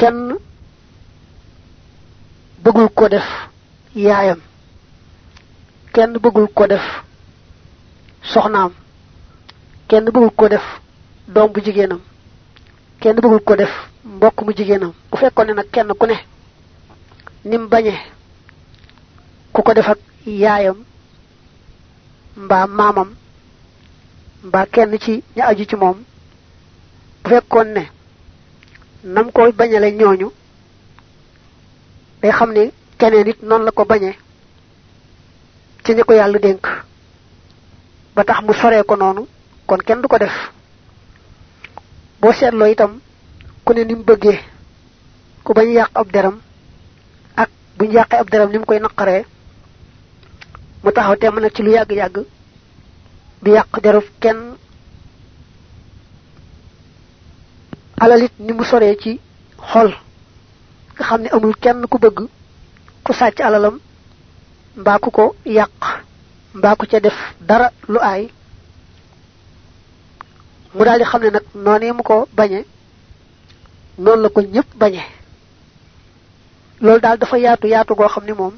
kenn bëggul ko def yaayam kenn bëggul ko def soxnaam kenn bëggul ko def doom bu jigéenam kenn bëggul ko def mbokk mu jigéenam. Bu fekkoon ne nag kenn ku ne nim bañe ku ko def ak yaayam mbaa maamam mbaa kenn ci ña aju ci moom bu fekkoon ne nam ko bañale ñooñu day xam ne keneen it noonu la ko bañe ci ñi ko yàlla dénk. Ba tax mu soree ko noonu kon kenn du ko def. Boo seetloo itam ku ne ni bëggee ku bañ yàq ab deram ak buñ yàqee ab deram ni koy naqaree mu taxaw te mën ci lu yàgg-yàgg yàq kenn alalit ni mu soree ci xol nga amul kenn ku bëgg ku sàcc alalam mbaa ku ko yàq mbaa ku ca def dara lu aay. Mu daal di xam ne mu ko bañe noonu la ko ñëpp bañe. Loolu daal dafa yaatu yaatu goo xam ne moom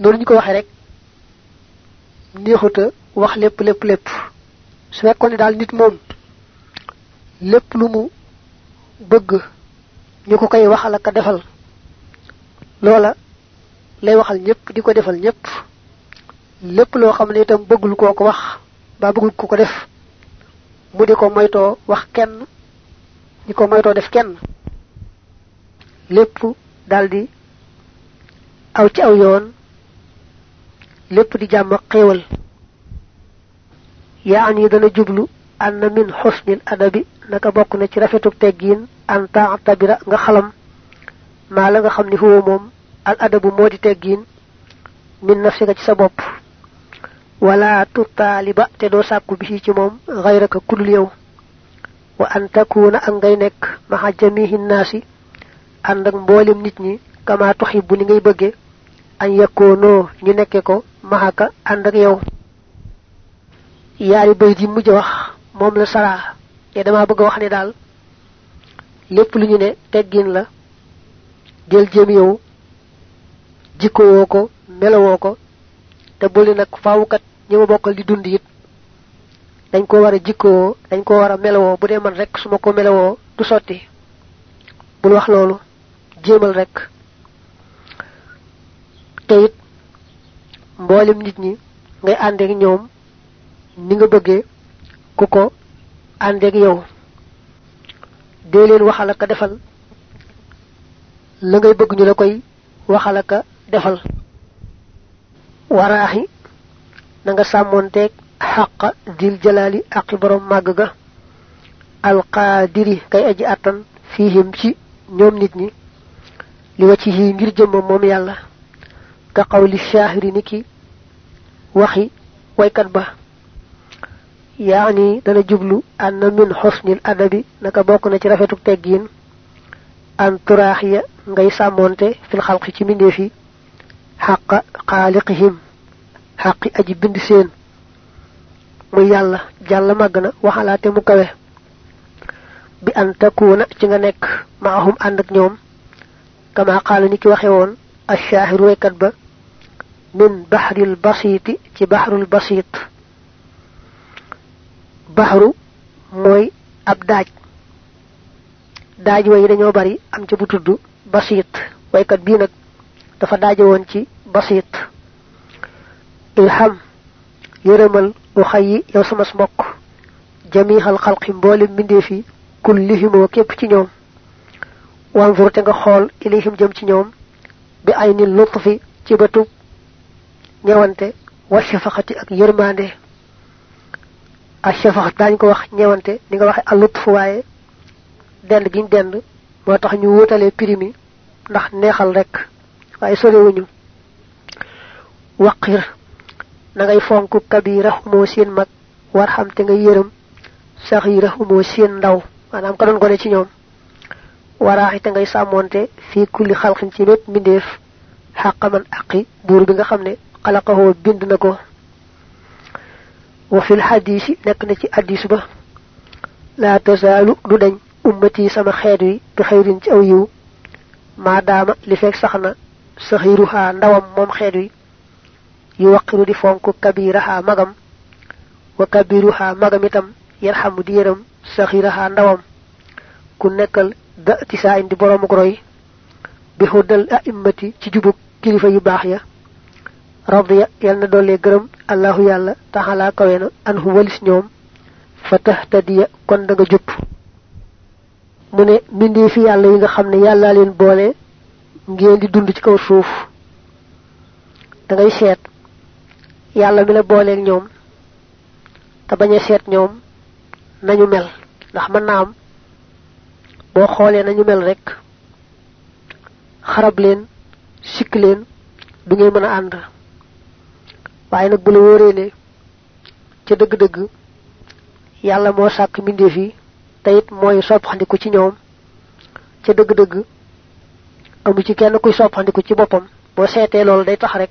noonu ñu ko waxee rek neexuta wax lépp su nit moom lépp lu mu bëgg ñu ko koy waxal ak defal. loola lay waxal ñëpp di ko defal ñëpp lépp loo xam ne itam bëggul koo ko wax ba bëggul ko ko def mu di ko wax kenn di ko def kenn. lépp daldi aw ci aw yoon lépp di jàmm xéewal. yaani dana jublu anna min husnil adabi naka bokk na ci rafetuk teggiin an tabira nga xalam maa la nga xam ni huwa al adabu moo di teggiin min nafsika ci sa bopp. Wala tutaaliba te doo sàkku bi ci moom kudul yow. Wa an takuna ak ngay nekk maxa jamihi naasi ànd ak mboolem nit ñi kama tuxibu ni ngay bëgge añ yakkoonoo ñu nekke ko maxaka ànd ak yow. Yaari bayit yi mujj wax moom la saraa te dama bëgg wax ne daal lépp lu ñu ne teggin la jël jëm yow ko melowoo ko te buli nag faawukat ñi ma bokkal di dund it dañ ko war a dañ ko war a melowoo bu dee man rek su ma ko melowoo du sotti. Bul wax rek. Te nit ñi ngay ñoom ni nga bëggee ku ko àndeek yow. Dee leen waxal ak defal. La ngay bëgg ñu la koy waxal ak defal. Waraaxi na nga sàmmoonteeg xaqa dil jalaali aqi borom màgg ga. Alqaadiri kay aji àttan fiihim ci ñoom nit ñi. Li wa ci ngir jëmmam moom yàlla. Ka qawli shaahiri ni ki waxi waykat ba yaani dana jublu anna min xusnil adabi naka bokk na ci rafetuk teggiin an turaaxiya ngay sàmmoonte fil xalqi ci mbindeef yi xaqa xaaliqihim xaqi aji bind seen. Mu kawe. Bi an takuuna ci nga nekk maahum ànd ak kama qaala ni ki waxe woon min baxril basiiti ci baxrul basiit baxru mooy ab daaj. Daaj way dañoo bari am ca bu tudd basiit. Waykat bii nag dafa daaje woon ci basiit. Ilham yërëmal u xayyi yow sama mbokk jamihal xalqi mboole mbindeef yi kullihimoo képp ci ñoom. Wanzur te nga xool ilayhim jëm ci ñoom bi ay ni lutfi ci bëtub ñewante wa shafaqati ak yërmande ak shafaqat daañ ko wax ñewante ni nga waxe al lutf waaye dend giñ dend moo tax ñu wutalee primi ndax neexal rek waaye sorewuñu. Waqir na ngay fonk kabira moo seen mag war xam te nga yërëm saxira moo seen ndaw maanaam ka doon gone ci ñoom. Waraaxi te ngay sàmmoonte fii kulli xalqin ci ko wa fil xadiisi nekk na ci addis ba laa tasaalu du dañ ummati sama xeet wi bi xeyrin ci aw yiw maadaama li fekk sax na saxiruha ndawam moom xeet wi yu waqiru di fonk kabiraha magam wa kabiruha magam itam yarhamu di yërëm saxiraha ndawam ku nekkal da tisaa indi boroomu roy bi xuddal a'immati ci jubug kilifa yu baax ya radiya yal na doole gërëm allahu yàlla taxalaa kawe na anhu walis ñoom. Fa tahtadiya kon da nga jub mu ne mbindee fi yàlla yi nga xam ne yàlla leen boole ngeen di dund ci kaw suuf. Da ngay seet yàlla mi la booleeg ñoom te bañ a seet ñoom nañu mel. Ndax mën naa am boo xoolee nañu mel rek xarab leen sikk leen du ngeen mën a ànd waaye nag bu la wóoree ne ca dëgg-dëgg yàlla moo sàkk mbindeef yi te it mooy soppandiku ci ñoom ca dëgg-dëgg amu ci kenn kuy soppandiku ci boppam. boo seetee loolu day tax rek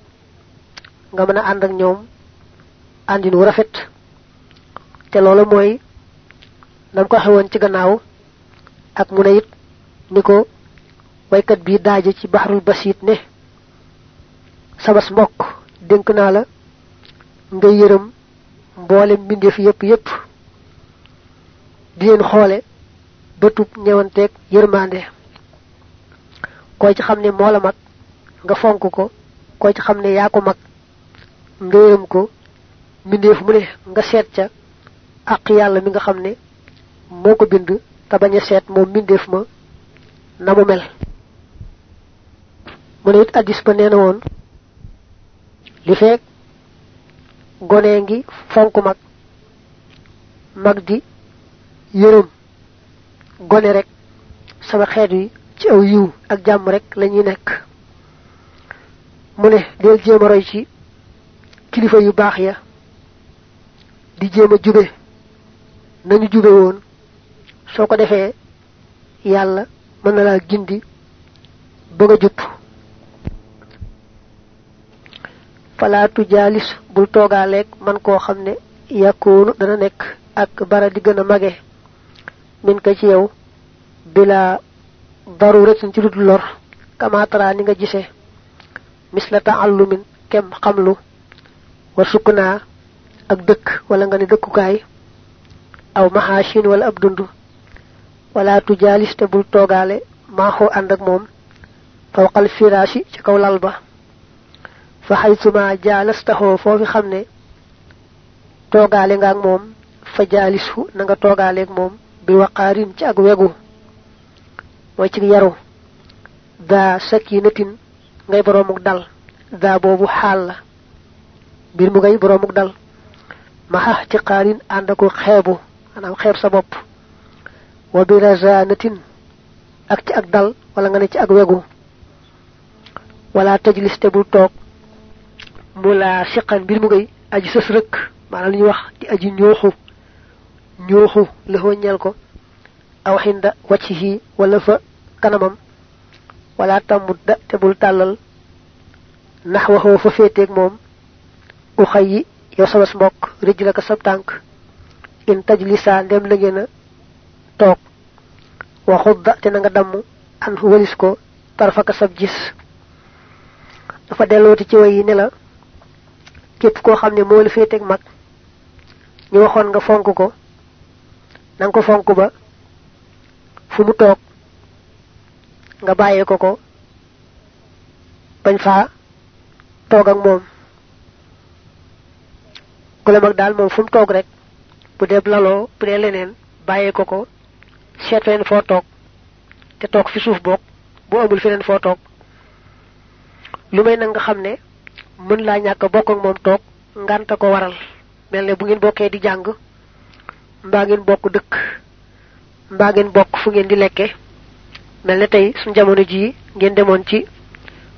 nga mën a ànd ak ñoom àndin wu rafet te loolu mooy nam ko xewoon ci gannaaw ak mu ne it ni ko waykat bi daaje ci bahrul basit ne sabas mbokk dénk naa la nga yërëm mboolem mbindeef yépp yépp di leen xoole bëtub ñewanteeg yërmande. Koy ci xam ne moo la mag nga fonk ko koy ci xam ne yaa ko mag nga yërëm ko mbindeef mu ne nga seet ca ak yàlla mi nga xam ne moo ko bind te bañ a seet moom mbindeef ma na mu mel. Mu ne it addis ba nee na woon li feek gone ngi fonk mag mag di yërëm. Gone rek sama xeet wi ci aw yiw ak jàmm rek lañuy nekk. Mu del jéem roy ci kilifa yu baax ya. Di jéem a jube. Nañu jube woon. Soo ko defee yàlla mën gindi ba nga falaatu jaalis bul toogaaleeg man koo xam ne yàkkoonu dana nekk ak bara di gën a min ka ci yow bila daruratin ci dudul lor kamaatara ni nga gisee misla taallumin kem xamlu. Wa sukkunaa ak dëkk wala nga ne dëkkukaay. Aw mahashin wala ab dund wala tu jaalis te bul toogaale maaxoo ànd ak moom. Fawqal firaashi ci kaw lal ba fa xaytuma jaalastaxoo foofi xam ne toogaale nga ak moom fa jaalisu na nga toogaaleeg moom bi waqaarin ci ak wegu mooy ci yaru. Daa sakinatin ngay boroomuk dal. Daa boobu xaal la. Mbir mu ngay boroomuk dal. Maxa ci xaarin ànd ako xeebu maanaam xeeb sa bopp. Wa bi razanatin ak ci ak dal wala nga ne ci ak wegu. Wala tajlis te bul toog mu laa siqan mbir mu ngay aji sës rëkk maanaam ñuy wax di aji ñooxu ñooxu lëxoo ñel ko. Aw xinda waccihi wala fa kanamam. Wala tambudda te bul tàllal nax waxoo fa féeteeg moom u xay yi yow sabas mbokk rëj la ko sab tànk in tajlisa la te nga an tarfaka sab gis. Dafa dellooti ci way la képp koo xam ne moo la féeteeg mag ñu waxoon nga fonk ko na ko fonk ba fu mu toog nga bàyyee ko ko bañ faa toog ak moom. Ku la mag daal moom fu mu toog rek bu dee laloo bu dee leneen bàyyee ko ko seet feneen foo te toog fi suuf boog bu amul feneen foo toog. Lu may nga xam mën laa ñàkk bokk ak moom toog nganta ko waral. Mel ne bu ngeen bokkee di jàng mbaa ngeen bokk dëkk mbaa ngeen bokk fu ngeen di lekke mel ne tey suñ jamono jii ngeen demoon ci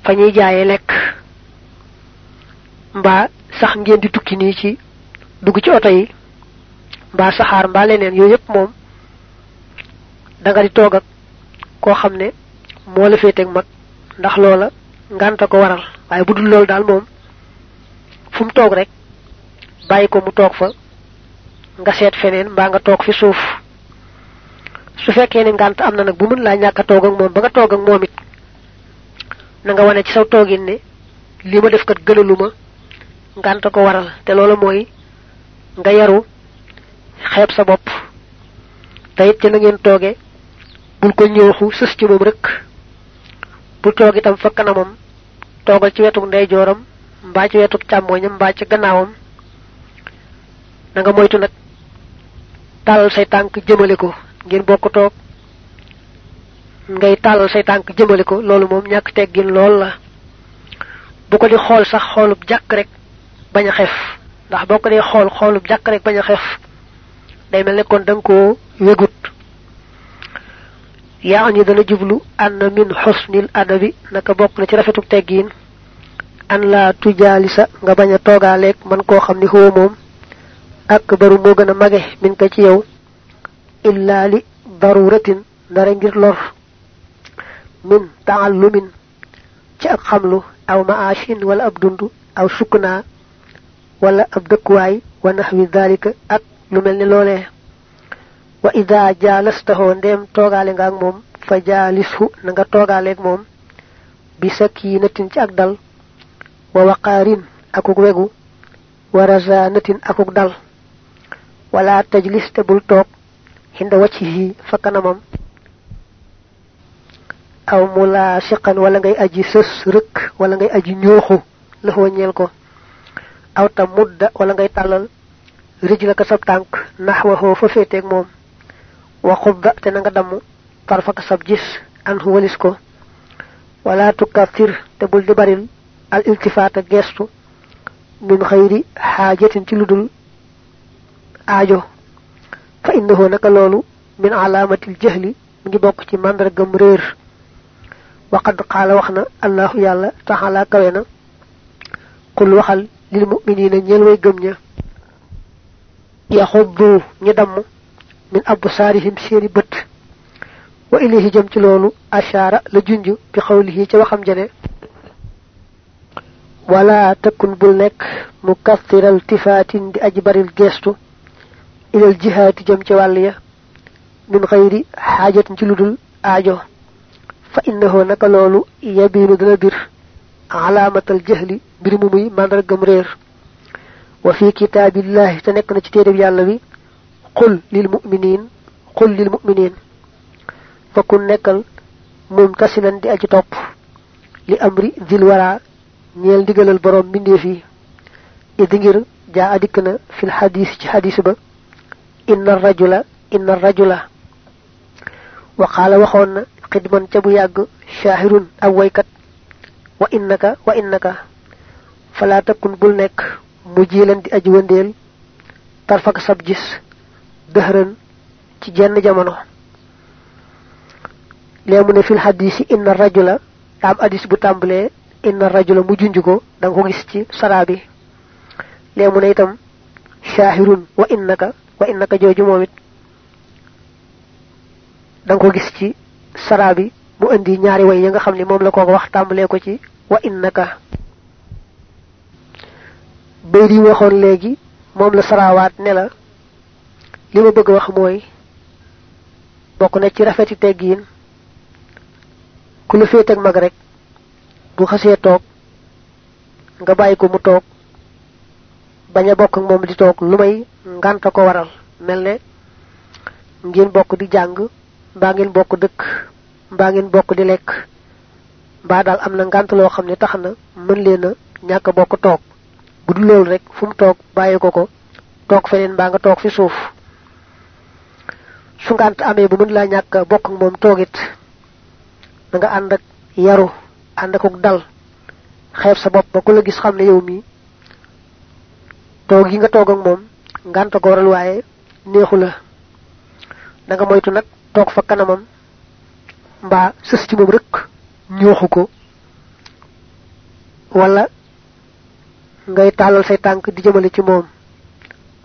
fa ñuy jaayee lekk mbaa sax ngeen di tukki nii ci. Dugg ci oto yi. Mbaa saxaar mbaa leneen yooyu yépp moom. Da nga di toog ak koo xam ne moo la féeteeg mag. Ndax loola nganta ko waral. Waaye bu dul loolu daal fu mu toog rek bàyyi ko mu toog fa nga seet feneen mbaa nga toog fi suuf. Su fekkee ne ngant am na nag bu mën laa ñàkk a toog ak moom ba nga toog ak moom it na nga wane ci saw toogin ne li def kat gënaluma ngant ko waral. Te loolu mooy nga yaru xeeb sa it ci na ngeen tooge bul ko ñëwxu sës ci moom rek bu toog itam kanamam toogal ci wetu ndeyjooram mbaa wetu càmmooñam mbaa ci gannaawam. Na nga moytu nag tàllal say tànk jëmale ko ngeen bokk toog. Ngay tàllal say tànk jëmale ko loolu moom ñàkk teggin lool la. Bu ko di xool sax xoolub jàkk rek bañ a xef. Ndax boo ko dee xool xoolub rek bañ a xef day mel ne kon da nga koo wégut yaani dana jublu min husnil adabi naka bokk na ci rafetuk teggin an la tujaalisa nga bañ a toogaaleeg man koo xam ni xoo ak baru moo gën a mage min ka ci yow illa li daruratin dara ngir lor min taallumin ci ak xamlu aw maashin wala ab dund aw sukna wala ab dëkkuwaay wa nahwi dhalika ak lu mel ni loolee wa ida jaalastaho ndem toogaale nga ak moom fa nga ci ak dal wa waqaarin akuk wegu wa razanatin akuk dal wala tajlis te bul toog hinda waccihi fa kanamam aw mulasiqan wala ngay aji sës rëkk wala ngay aji ñooxu la ñeel ko. Aw ta mudda wala ngay tàllal rij la ka sab tànk naxwaxoo fa féeteeg moom. Wa xubda te na nga damm tarfaka sab an ko. Wala tukathir te bul di الالتفات جست من غير حاجة تلدل آجو فإنه نقلول من علامة الجهل نجبوك تماندر غمرير وقد قال وخنا الله يالله تعالى كرينا قل وخل للمؤمنين يلوي غمنا يخضوا ندم من أبصارهم سيري بط وإليه جمت لولو أشار لجنجو بقوله تواخم جنة wala takun bul nekk mu kathiral tifaatin di aji baril geestu ilal jihaati jëm ci wàll ya min xayri xaajatin ci ludul aajo fa innahu naka loolu yabiinu dana bir alaamatal jahli mbir mu muy màndargam réer wa fi kitaabillahi te nekk na ci téereb yàlla bi qul lil muminin qul lil muminin fa kun nekkal mumtasilan di aji topp li amri dil wara ñeel ndigalal borom mbindeef yi. Idi ngir jaa adikk na fil xadis ci xadis ba inna rajula inna rajula. Wa qaala waxoon na xidman ca bu yàgg shaahirun ab waykat wa innaka wa innaka fala takun bul nekk mu di aji tarfak sab gis dëhëran ci jenn jamono. Lee mu ne fil xadisi inna rajula am hadis bu tàmbalee inna rajula mu junj ko da nga ko gis ci saraa bi. Ne itam shaahirun wa innaka wa innaka jooju moom it. Da ko gis ci mu indi ñaari way ya nga xam ne moom la ko wax tàmbalee ko ci wa innaka. Bayt yi waxoon léegi la saraawaat ne la li ma bëgg wax na ci rafeti teggiin ku la féeteg mag rek bu xasee toog nga bàyyi ko mu toog bañ a bokk ak moom di toog lu may ngànta ko waral mel ne. Ngeen bokk di jàng mbaa ngeen bokk dëkk mbaa ngeen bokk di lekk mbaa daal am na ngànt loo xam ne tax na mën leen a ñàkk bokk toog bu dul loolu rek fu toog bàyyi ko toog feneen mbaa nga toog fi suuf. Su ngànt amee bu mën laa ñàkk bokk ak da nga yaru ànd ak dal. Xeeb sa bopp ba ku la gis xam ne yow mi toog yi nga toog ak moom ngànt ko waral waaye neexu la. Da nga moytu nag toog fa kanamam sës ci rek wala ngay tàllal say tànk di jëmale ci moom.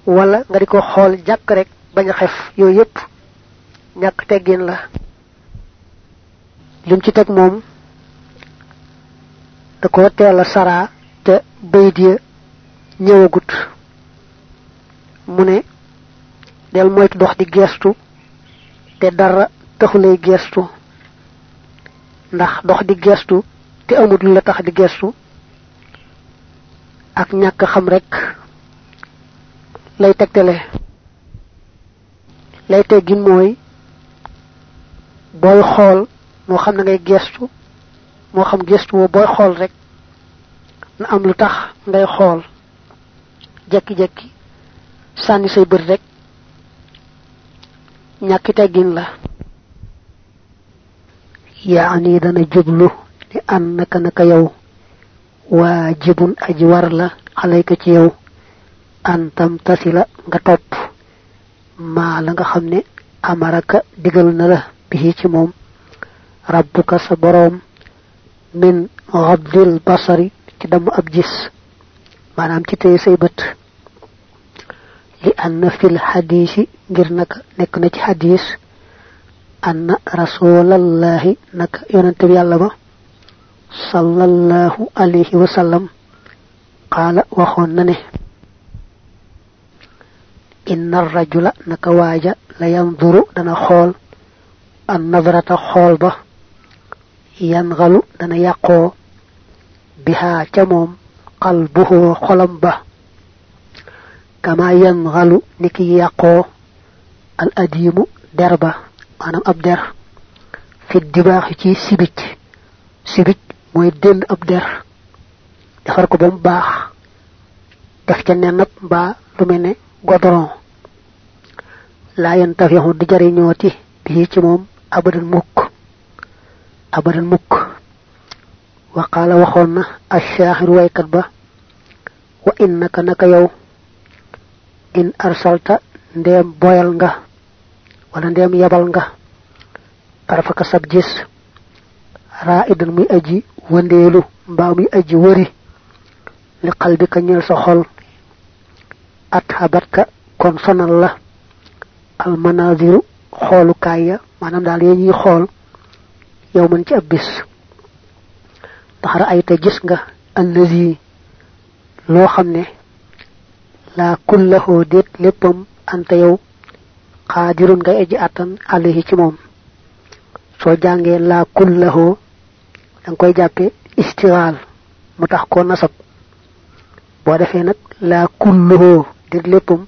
Wala nga di ko jàkk rek bañ a xef. Yooyu yépp teggin la. Lim ci teg moom da ko teel a saraa te bayit ya ñëwagut. Mu ne del moytu dox di geestu te dara taxulay gestu ndax dox di gestu te amut la tax di gestu ak ñàkk xam rek lay tegtale. Lay teggin mooy booy xool moo xam na ngay gestu moo xam gestu woo booy xool rek na am lu tax ngay xool. Jekki-jekki sànni say bët rek ñàkki teggin la. Yaani dana jublu ni annaka naka yow waajibun aji war la alayka ci yow. Antam tasila nga topp maa la nga xam ne amaraka digal na la bihi ci moom. Rabbuka sa min ghabdil basari ci damm ab gis maanaam ci téye say bët li anna fil hadisi ngir naka nekk na ci hadis anna rasulallahi naka yonante bi yàlla ba sallallahu alayhi wa sallam qaala waxoon na ne inna rajula naka waaja la yanzuru dana xool an nadrata xool ba yangalu dana yàqoo bihaa ca moom qalbuhu xolam ba kama yangalu niki yàqoo al adimu der ba maanaam ab der fi dibaaxi ci sibic sibic mooy dénd ab der defar ko ba mu baax. Def ca nenab mbaa lu mel ne godoron yantafihu di jariñooti bii ci moom abadan mukk abadan mukk wa qaala waxoon na ashaaxiru waykat ba wa innaka naka in arsalta ndeem boyal nga wala ndeem yabal nga tarfaka sab gis raa idan muy aji wëndeelu mbaa muy aji wëri li qalbika ñeel sa xol at habatka kon sonal la al manaziru xoolukaay ya maanaam daal xool yow man ci ab bis ndax ra'ayta gis nga allazi loo xam ne laa kullahoo déet léppam anta yow xaadirun ngay aji àttan alayhi ci moom soo jàngee laa kullahoo da koy jàppe istigaal mu tax ko nasab. Boo defee nag laa kulluhoo déet léppam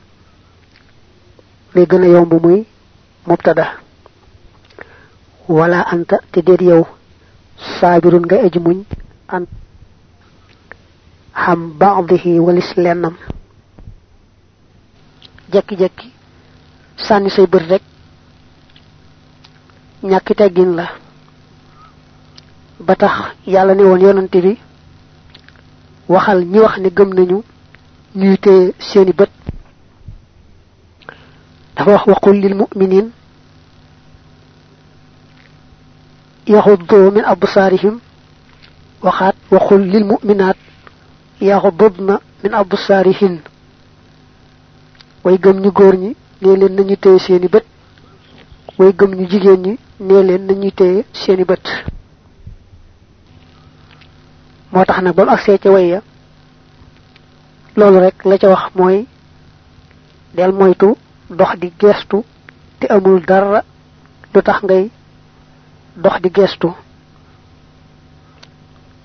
lay gën a yomb muy mubtada wala anta te déet yow saabirun ngay aji muñ an xam baadihi walis lennam. Jekki-jekki sànni say bët rek ñàkki teggin la. Ba tax yàlla ne woon yonante bi waxal ñi wax ne gëm nañu ñuy téye seeni bët. Dafa wax waqul lil muminin min absaarihim waxaat waxul lil muminaat yaxuddudna min absaarihin way gëm ñu góor ñi nee leen nañu téye seeni bët way gëm ñu jigéen ñi nee leen nañuy téye seeni bët moo tax nag ba mu agsee ca way ya loolu rek la ca wax mooy del moytu dox di gestu te amul dara lu tax ngay dox di gestu.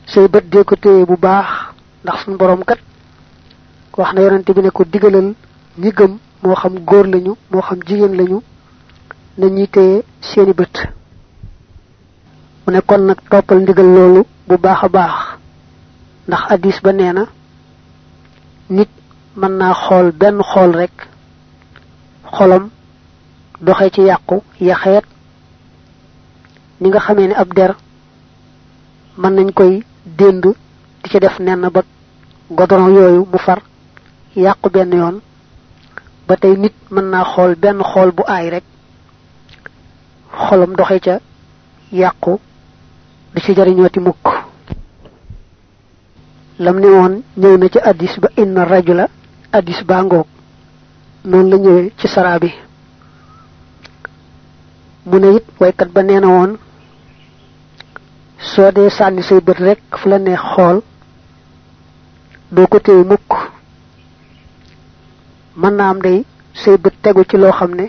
Say bët dee ko téye bu baax ndax suñu borom kat wax na yonante bi ne ko digalal ñi gëm moo xam góor lañu moo xam jigéen lañu na ñuy téye seeni bët. Mu ne kon nag toppal ndigal loolu bu baax a baax ndax addis ba nee na nit mën naa xool benn xool rek xolam doxe ci yàqu yaxeet ni nga xamee ne ab der mën nañ koy dénd di ci def nenn ba godoron yooyu mu far yàqu benn yoon. Ba tey nit mën naa xool benn xool bu aay rek xolam doxe ca yàqu di ci jariñooti mukk. Lam ne woon ñëw na ci addis ba inna rajula addis baa ngoog noonu la ñëwee ci saraa bi. Mu ne it waykat ba nee na soo dee sànni say bët rek fu la neex xool doo ko téye mukk. Mën naa am day say bët tegu ci loo xam ne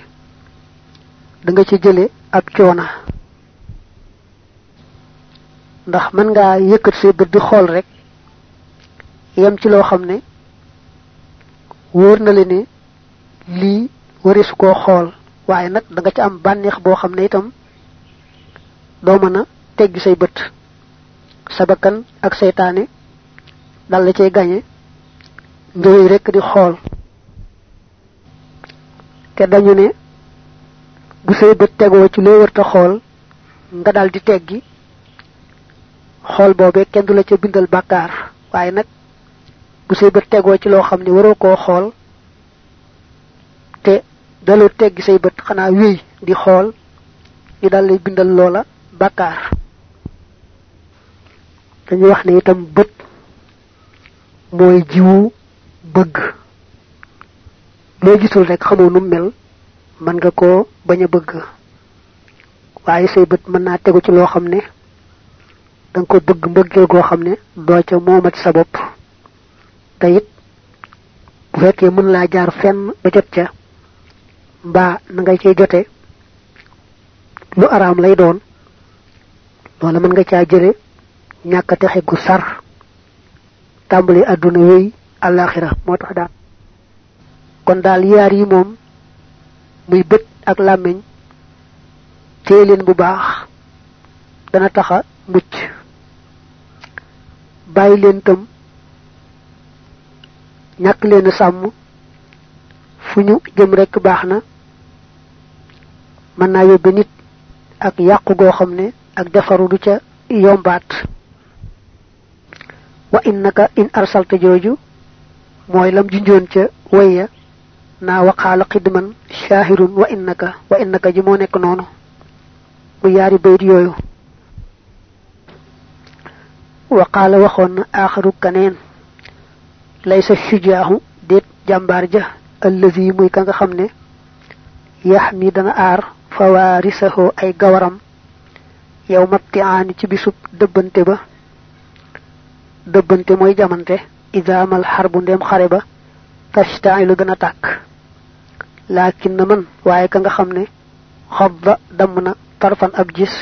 da nga ci jële ab coona. Ndax mën ngaa yëkkat say bët di xool rek yem ci loo xam ne wóor na le ne lii warisu koo xool. Waaye nag da nga ci am bànneex boo xam ne itam doo mën a teggi say bët. Sa bakkan ak seytaane dal la cay nga wéy rek di xool. Te dañu ne bu say bët tegoo ci loo wërta xool nga dal di teggi. Xool boobee kenn du la ca bindal bàkkaar. Waaye nag bu say bët tegoo ci loo xam ne waroo koo xool te teggi say bët xanaa wéy di xool ñu dal lay bindal loola bàkkaar dañu wax ne itam bët mooy jiwu bëgg. loo gisul rek xamoo nu mel mën nga koo bañ a bëgg. waaye say bët mën naa tegu ci loo xam ne danga ko bëgg mbëggeel goo xam ne doo ca moomat sa bopp. te it bu fekkee mën laa jaar fenn ba jot ca mbaa na nga cay jote lu araam lay doon loola mën nga caa jële ñàkk texe gu sar. Tàmbali àdduna wéy àllaaxira moo tax daal. Kon daal yaar yi moom muy bët ak làmmiñ téye leen bu baax dana taxa mucc. Bàyyi leen tam ñàkk leen sàmm. Fu jëm rekk baax na. Mën nit ak yàqu goo xam ak defaru du ca yombaat wa innaka in arsalta jooju mooy lam junjoon ca wayya naa waqaala xidman shaahirun wa innaka wa innaka ji moo nekk noonu mu yaari bayit yooyu. Waqaala waxoon na aaxaru kaneen laysa shujaahu déet jàmbaar ja allazi muy ka nga xam ne yax mi dana aar fawaarisahu ay gawaram yow matti aani ci bisub dëbbante ba dëbbante mooy jamante idaamal xarbu ndem xare ba tashtailu dana tàkk laakin na man waaye ka nga xam ne xobba damm na tarfan ab gis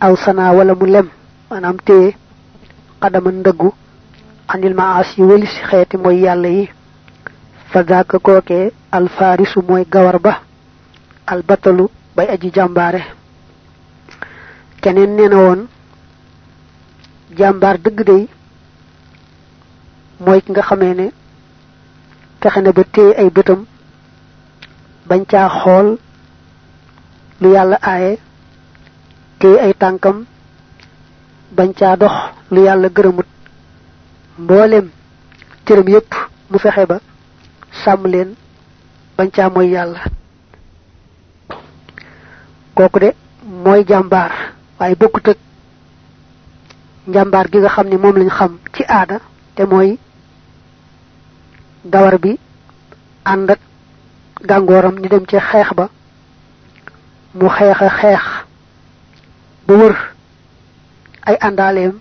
aw sanaa wala mu lem maanaam téye xadama ndëggu anil maas yi wëlis xeeti mooy yàlla yi fa daaka kookee alfaarisu mooy gawar ba albatalu bay aji jàmbaare keneen nee na woon jàmbaar dëgg day mooy ki nga xamee ne fexe na ba téye ay bëtam bañ caa xool lu yàlla aaye, téye ay tànkam bañ caa dox lu yàlla gërëmut. Mboolem cëram yépp mu fexe ba sàmm leen bañ caa mooy yàlla. Kooku de mooy jàmbaar, waaye bokkut ak njàmbaar gi nga xam ne moom lañ xam ci aada te mooy gawar bi ànd ak gàngooram ñu dem ci xeex ba. Mu xeex xeex wër ay àndaaleem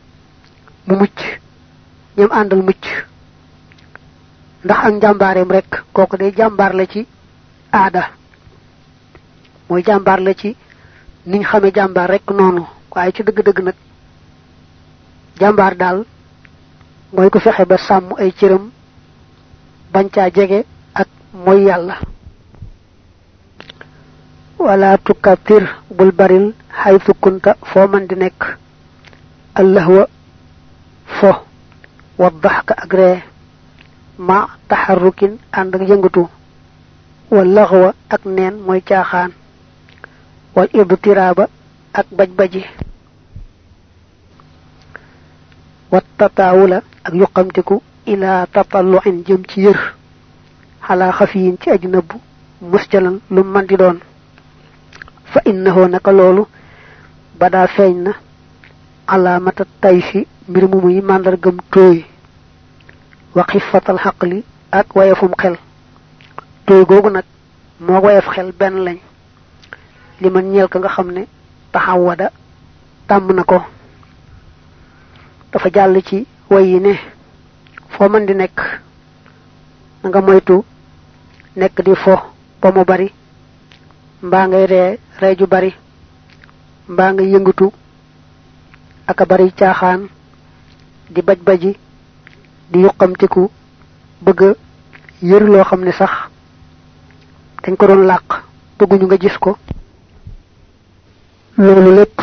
mu mucc ñoom àndal mucc. Ndax ak njàmbaareem rek kooku day jàmbaar la ci aada. Mooy jàmbaar la ci niñ xamee jàmbaar rek noonu. Waaye ci dëgg-dëgg nag jàmbaar daal mooy ko fexe ba sàmm ay cëram bañ caa jege ak mooy yàlla. Wala tukatir bul baril xaytu kunta foo man di nekk. Allahwa fo waddaxka ak ree. Ma taxarrukin ànd ak yëngatu. Wal laxwa ak neen mooy caaxaan. Wal ibtiraaba ak baj-baji. Wat tataawula ak yuqamtiku ila tatalluin jëm ci yër. Xalaa xafiyin ci aju nëbbu musjalan lu man di doon. Fa innahu naka loolu badaa feeñ na alaamata tay fi mbir mu muy màndargam tooy. Wa xifatal xaqli ak wayefum xel. Tooy googu nag moo wayef xel benn lañ. Li man ñeel ka nga xam ne taxawada tàmm na ko. Dafa jàll ci way yi ne foo mën di nekk na nga moytu nekk di fo ba mu bari mbaa ngay ree ree ju bari mbaa nga yëngatu aka bari caaxaan di baj baji di yuqamtiku bëgg yër loo xam ne sax dañ ko doon làq bëgguñu nga gis ko. Loolu lépp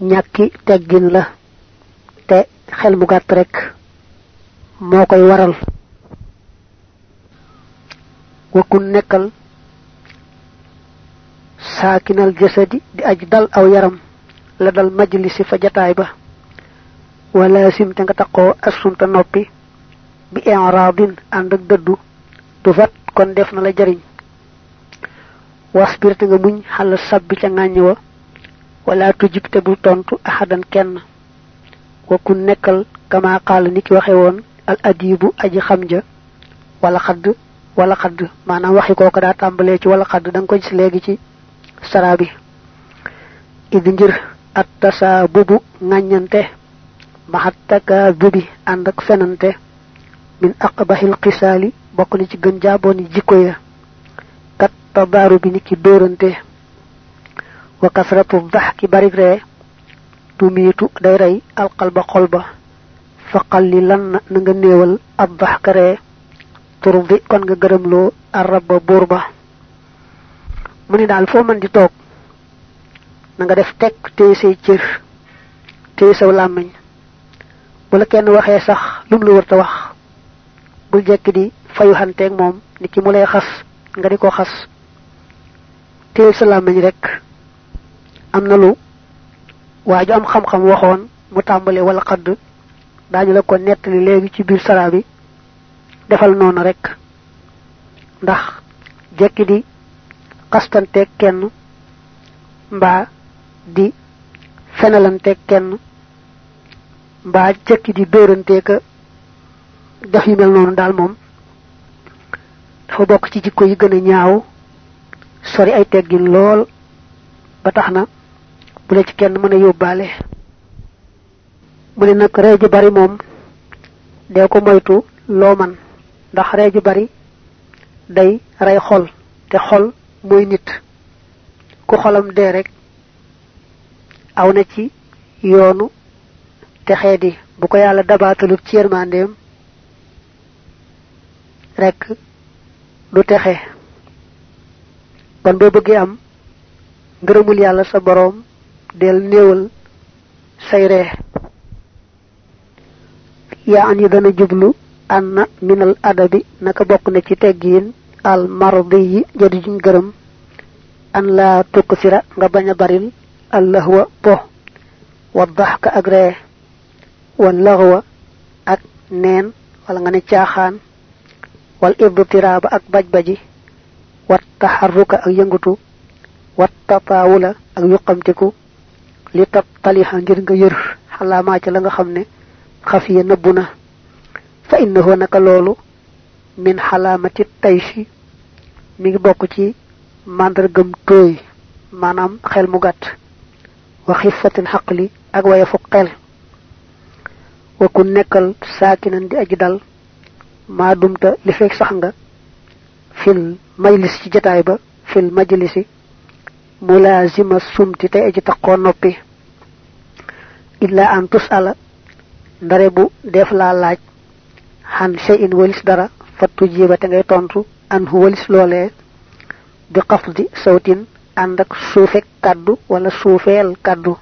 ñàkki teggin la te xel mu gàtt rek moo koy waral. Wakun nekkal saakinal jasadi di aj dal aw yaram la dal majlisi fa jataay ba. Wala sim te nga taqoo assunta bi i'radin ànd ak dëddu du fat kon def na la jariñ. Wasbir nga muñ sabbi ca ŋàññ wa wala tujib te tontu ahadan kenn. Wa kun nekkal kama qaal ni ki waxe woon al adibu aji xam ja wala xadd wala xadd maanaam waxi kooku daa tàmbalee ci wala xadd da nga ko gis léegi ci sara bi. Ngir at tasa bubu ŋàññante mahattaka bubi ak fenante min aqbahil qisaali bokk na ci gën jaabooni jikko ya. Kat tabaaru bi ni ki dóorante wa kasratu daxki barik ree tumiitu day rey alqalba xol ba faqal li lan na nga néewal ab daxka ree turdi kon nga gërëmloo arraba buur ba. Mu ni daal foo mën di toog na nga def tekk téye say cër téye saw làmmiñ. Bu kenn waxee sax lum wërta wax jekki di fayu xanteeg moom ni ki mu lay nga di ko xas. Sa rek. Am na lu waa ju am xam-xam waxoon mu tàmbale wala xadd daañu la ko nettali léegi ci biir sara bi defal noonu rek. Ndax jekki di xastanteeg kenn mbaa di fenalanteeg kenn mbaa jekki di dóoranteeka def yu mel noonu daal moom dafa bokk ci jikko yi gën a ñaaw sori ay teggin lool ba tax na bu la ci kenn mën a yóbbaale mu ne nag ree ju bari moom dee ko moytu loo man. Ndax ree ju bari day rey xol te xol mooy nit. Ku xolam dee rek aw na ci yoonu te xeedi bu ko yàlla dabaatalut ci rek du texe. Kon boo bëggee am ngërëmul yàlla sa boroom del néewal say yaa an yi dana jublu anna minal adabi naka bokk na ci teggiin al mardi jadi juñ gërëm. an laa tukk sira nga bañ a baril allahwa po wa daxka ak ree wal laxwa ak neen wala nga ne caaxaan wal ibtiraaba ak baj-baji wat taxarruka ak yëngutu wat tataawula ak yuqamtiku li tab talixa ngir nga yër la nga ne خفي نبنا. فإنه نكالول من حلامة التيشي من بوكتي ماندر توي. مانام خيل مغات. وخفة حقلي أقوى يفقل وكن نكال ساكنا دي أجدال. ما دمت لفيك سحنغا في المجلس جتايبا في المجلس ملازمة سمت تأجي تقوى نوبي. إلا أن تسأل ndare bu def laa laaj xan shay'in walis dara fattu jiba te ngay tontu an walis loolee bi xafdi sawtin ànd ak suufek kàddu wala suufeel kàddu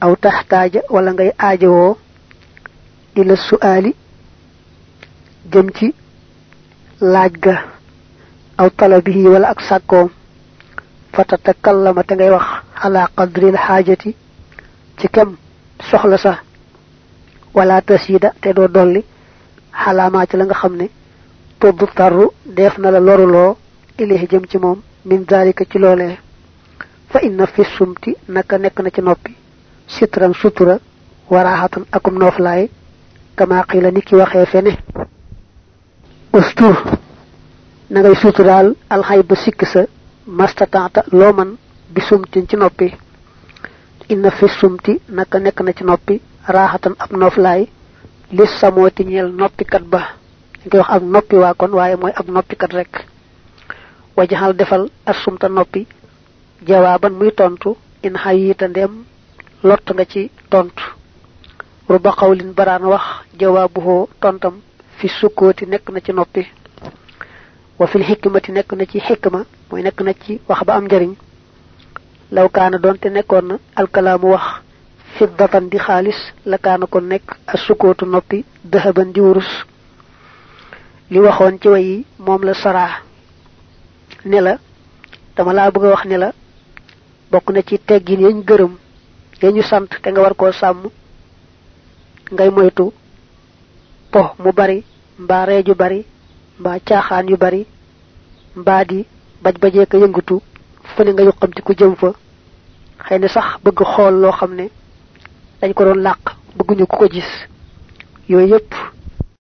aw taxtaaja wala ngay aajowoo ila su'aali jëm ci laaj ga. Aw talabihi wala ak sàkkoom. Fatatakallama te ngay wax ala qadril xaajati ci kem soxla sa wala tasida te doo dolli xalaamaa ci la nga xam ne tudd tarru def na la loruloo ilayhi jëm ci moom min dalika ci loolee. fa inna fi sumti naka nekk na ci noppi sitran sutura waraaxatan akum nooflaay kama qila ni ki waxee fene. Ustur na ngay suturaal alxay ba sikk sa mastataata loo man bi sumtin ci noppi. Inna fi sumti naka nekk na ci noppi raaxatan ab nooflaay lis samooti ñeel noppikat ba. Koy wax ab noppi waa kon waaye mooy ab noppikat rek. Wajahal defal asumta noppi jawaaban muy tontu in xayita ndem lott nga ci tontu. Ruba qawlin baraan wax jawaabuhoo tontam fi sukkooti nekk na ci noppi. Wa fil hikmati nekk na ci hikma mooy nekk na ci wax ba am njariñ. Law wax fiddatan di xaalis la kaana ko nekk asukootu noppi dahaban di wurus. Li waxoon ci way moom la saraa. Ne la dama laa bëgg wax ne la bokk na ci teggin yañ gërëm yañu sant te nga war koo sàmm. Ngay moytu po mu bari mbaa reeju bari mbaa caaxaan yu bari mbaa di baj bajee ka yëngatu fu ne nga yuqamti ku jëm fa. Xëy na sax bëgg xool loo xam ne dañ ko doon làq bëgguñu ku ko gis. Yooyu yépp